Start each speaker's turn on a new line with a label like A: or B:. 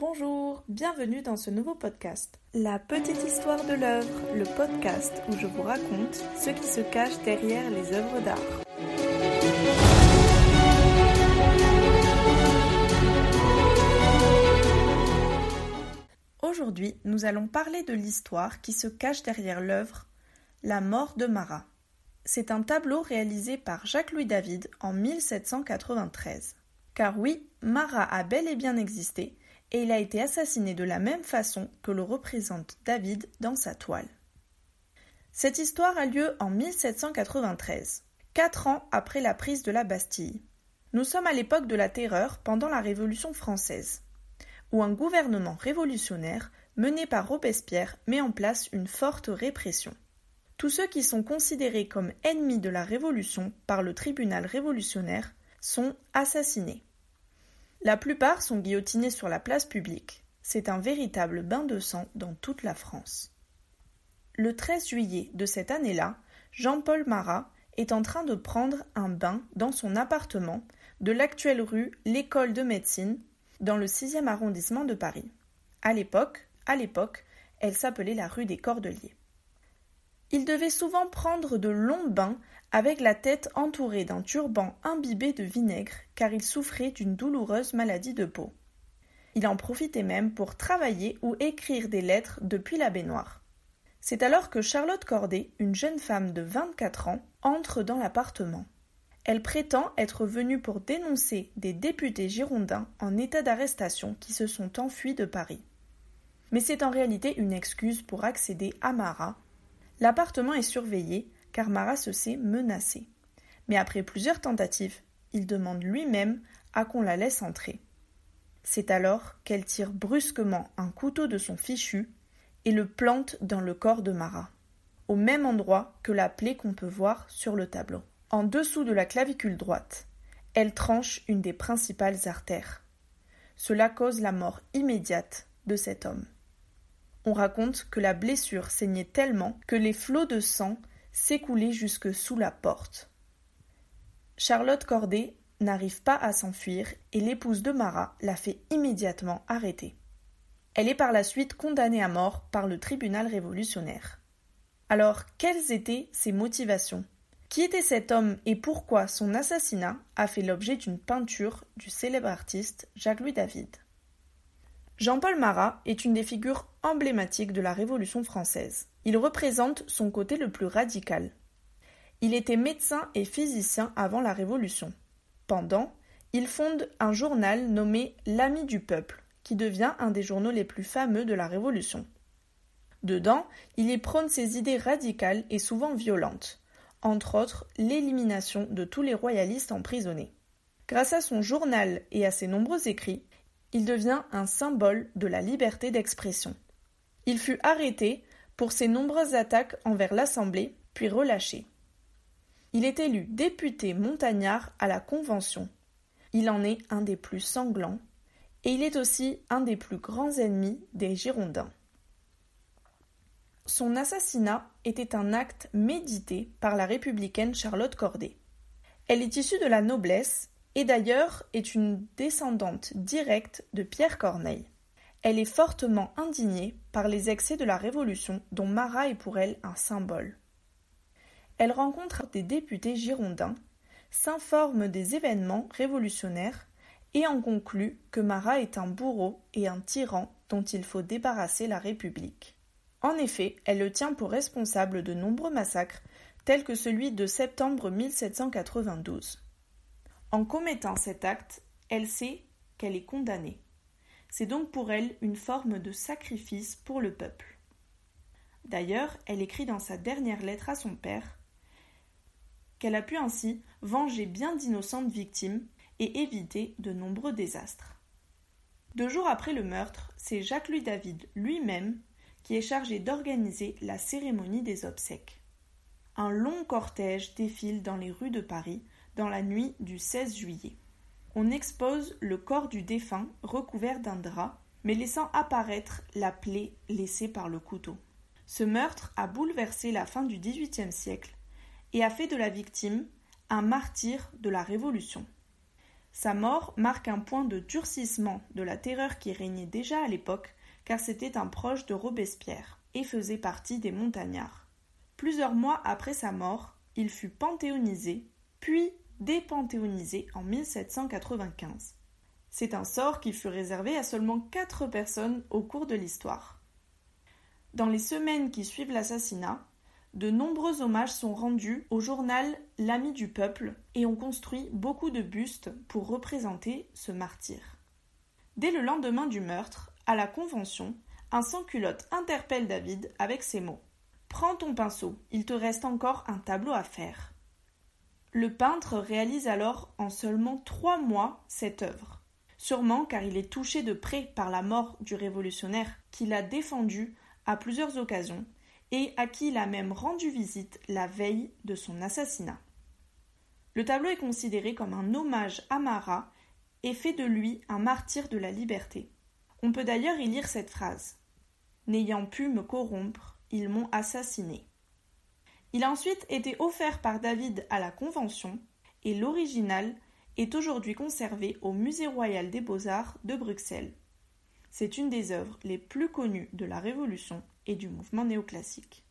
A: Bonjour, bienvenue dans ce nouveau podcast. La petite histoire de l'œuvre, le podcast où je vous raconte ce qui se cache derrière les œuvres d'art. Aujourd'hui, nous allons parler de l'histoire qui se cache derrière l'œuvre La mort de Marat. C'est un tableau réalisé par Jacques-Louis David en 1793. Car oui, Marat a bel et bien existé, et il a été assassiné de la même façon que le représente David dans sa toile. Cette histoire a lieu en 1793, quatre ans après la prise de la Bastille. Nous sommes à l'époque de la terreur pendant la Révolution française, où un gouvernement révolutionnaire mené par Robespierre met en place une forte répression. Tous ceux qui sont considérés comme ennemis de la Révolution par le tribunal révolutionnaire sont assassinés. La plupart sont guillotinés sur la place publique. C'est un véritable bain de sang dans toute la France. Le 13 juillet de cette année-là, Jean-Paul Marat est en train de prendre un bain dans son appartement de l'actuelle rue L'École de médecine dans le 6e arrondissement de Paris. À l'époque, à l'époque, elle s'appelait la rue des Cordeliers. Il devait souvent prendre de longs bains avec la tête entourée d'un turban imbibé de vinaigre car il souffrait d'une douloureuse maladie de peau. Il en profitait même pour travailler ou écrire des lettres depuis la baignoire. C'est alors que Charlotte Corday, une jeune femme de 24 ans, entre dans l'appartement. Elle prétend être venue pour dénoncer des députés girondins en état d'arrestation qui se sont enfuis de Paris. Mais c'est en réalité une excuse pour accéder à Marat. L'appartement est surveillé car Marat se sait menacé. Mais après plusieurs tentatives, il demande lui-même à qu'on la laisse entrer. C'est alors qu'elle tire brusquement un couteau de son fichu et le plante dans le corps de Marat, au même endroit que la plaie qu'on peut voir sur le tableau. En dessous de la clavicule droite, elle tranche une des principales artères. Cela cause la mort immédiate de cet homme. On raconte que la blessure saignait tellement que les flots de sang s'écouler jusque sous la porte. Charlotte Corday n'arrive pas à s'enfuir et l'épouse de Marat la fait immédiatement arrêter. Elle est par la suite condamnée à mort par le tribunal révolutionnaire. Alors, quelles étaient ses motivations? Qui était cet homme et pourquoi son assassinat a fait l'objet d'une peinture du célèbre artiste Jacques-Louis David? Jean-Paul Marat est une des figures emblématiques de la Révolution française. Il représente son côté le plus radical. Il était médecin et physicien avant la Révolution. Pendant, il fonde un journal nommé L'Ami du peuple, qui devient un des journaux les plus fameux de la Révolution. Dedans, il y prône ses idées radicales et souvent violentes, entre autres l'élimination de tous les royalistes emprisonnés. Grâce à son journal et à ses nombreux écrits, il devient un symbole de la liberté d'expression. Il fut arrêté pour ses nombreuses attaques envers l'Assemblée, puis relâché. Il est élu député montagnard à la Convention. Il en est un des plus sanglants, et il est aussi un des plus grands ennemis des Girondins. Son assassinat était un acte médité par la républicaine Charlotte Corday. Elle est issue de la noblesse et d'ailleurs est une descendante directe de Pierre Corneille. Elle est fortement indignée par les excès de la Révolution dont Marat est pour elle un symbole. Elle rencontre des députés girondins, s'informe des événements révolutionnaires et en conclut que Marat est un bourreau et un tyran dont il faut débarrasser la République. En effet, elle le tient pour responsable de nombreux massacres, tels que celui de septembre 1792. En commettant cet acte, elle sait qu'elle est condamnée. C'est donc pour elle une forme de sacrifice pour le peuple. D'ailleurs, elle écrit dans sa dernière lettre à son père qu'elle a pu ainsi venger bien d'innocentes victimes et éviter de nombreux désastres. Deux jours après le meurtre, c'est Jacques-Louis David lui-même qui est chargé d'organiser la cérémonie des obsèques. Un long cortège défile dans les rues de Paris dans la nuit du 16 juillet. On expose le corps du défunt recouvert d'un drap, mais laissant apparaître la plaie laissée par le couteau. Ce meurtre a bouleversé la fin du XVIIIe siècle et a fait de la victime un martyr de la Révolution. Sa mort marque un point de durcissement de la terreur qui régnait déjà à l'époque, car c'était un proche de Robespierre et faisait partie des montagnards. Plusieurs mois après sa mort, il fut panthéonisé, puis dépanthéonisé en 1795. C'est un sort qui fut réservé à seulement quatre personnes au cours de l'histoire. Dans les semaines qui suivent l'assassinat, de nombreux hommages sont rendus au journal L'Ami du peuple et on construit beaucoup de bustes pour représenter ce martyr. Dès le lendemain du meurtre, à la Convention, un sans-culotte interpelle David avec ces mots Prends ton pinceau, il te reste encore un tableau à faire. Le peintre réalise alors en seulement trois mois cette œuvre, sûrement car il est touché de près par la mort du révolutionnaire qu'il a défendu à plusieurs occasions et à qui il a même rendu visite la veille de son assassinat. Le tableau est considéré comme un hommage à Marat et fait de lui un martyr de la liberté. On peut d'ailleurs y lire cette phrase N'ayant pu me corrompre, ils m'ont assassiné. Il a ensuite été offert par David à la Convention et l'original est aujourd'hui conservé au Musée royal des beaux-arts de Bruxelles. C'est une des œuvres les plus connues de la Révolution et du mouvement néoclassique.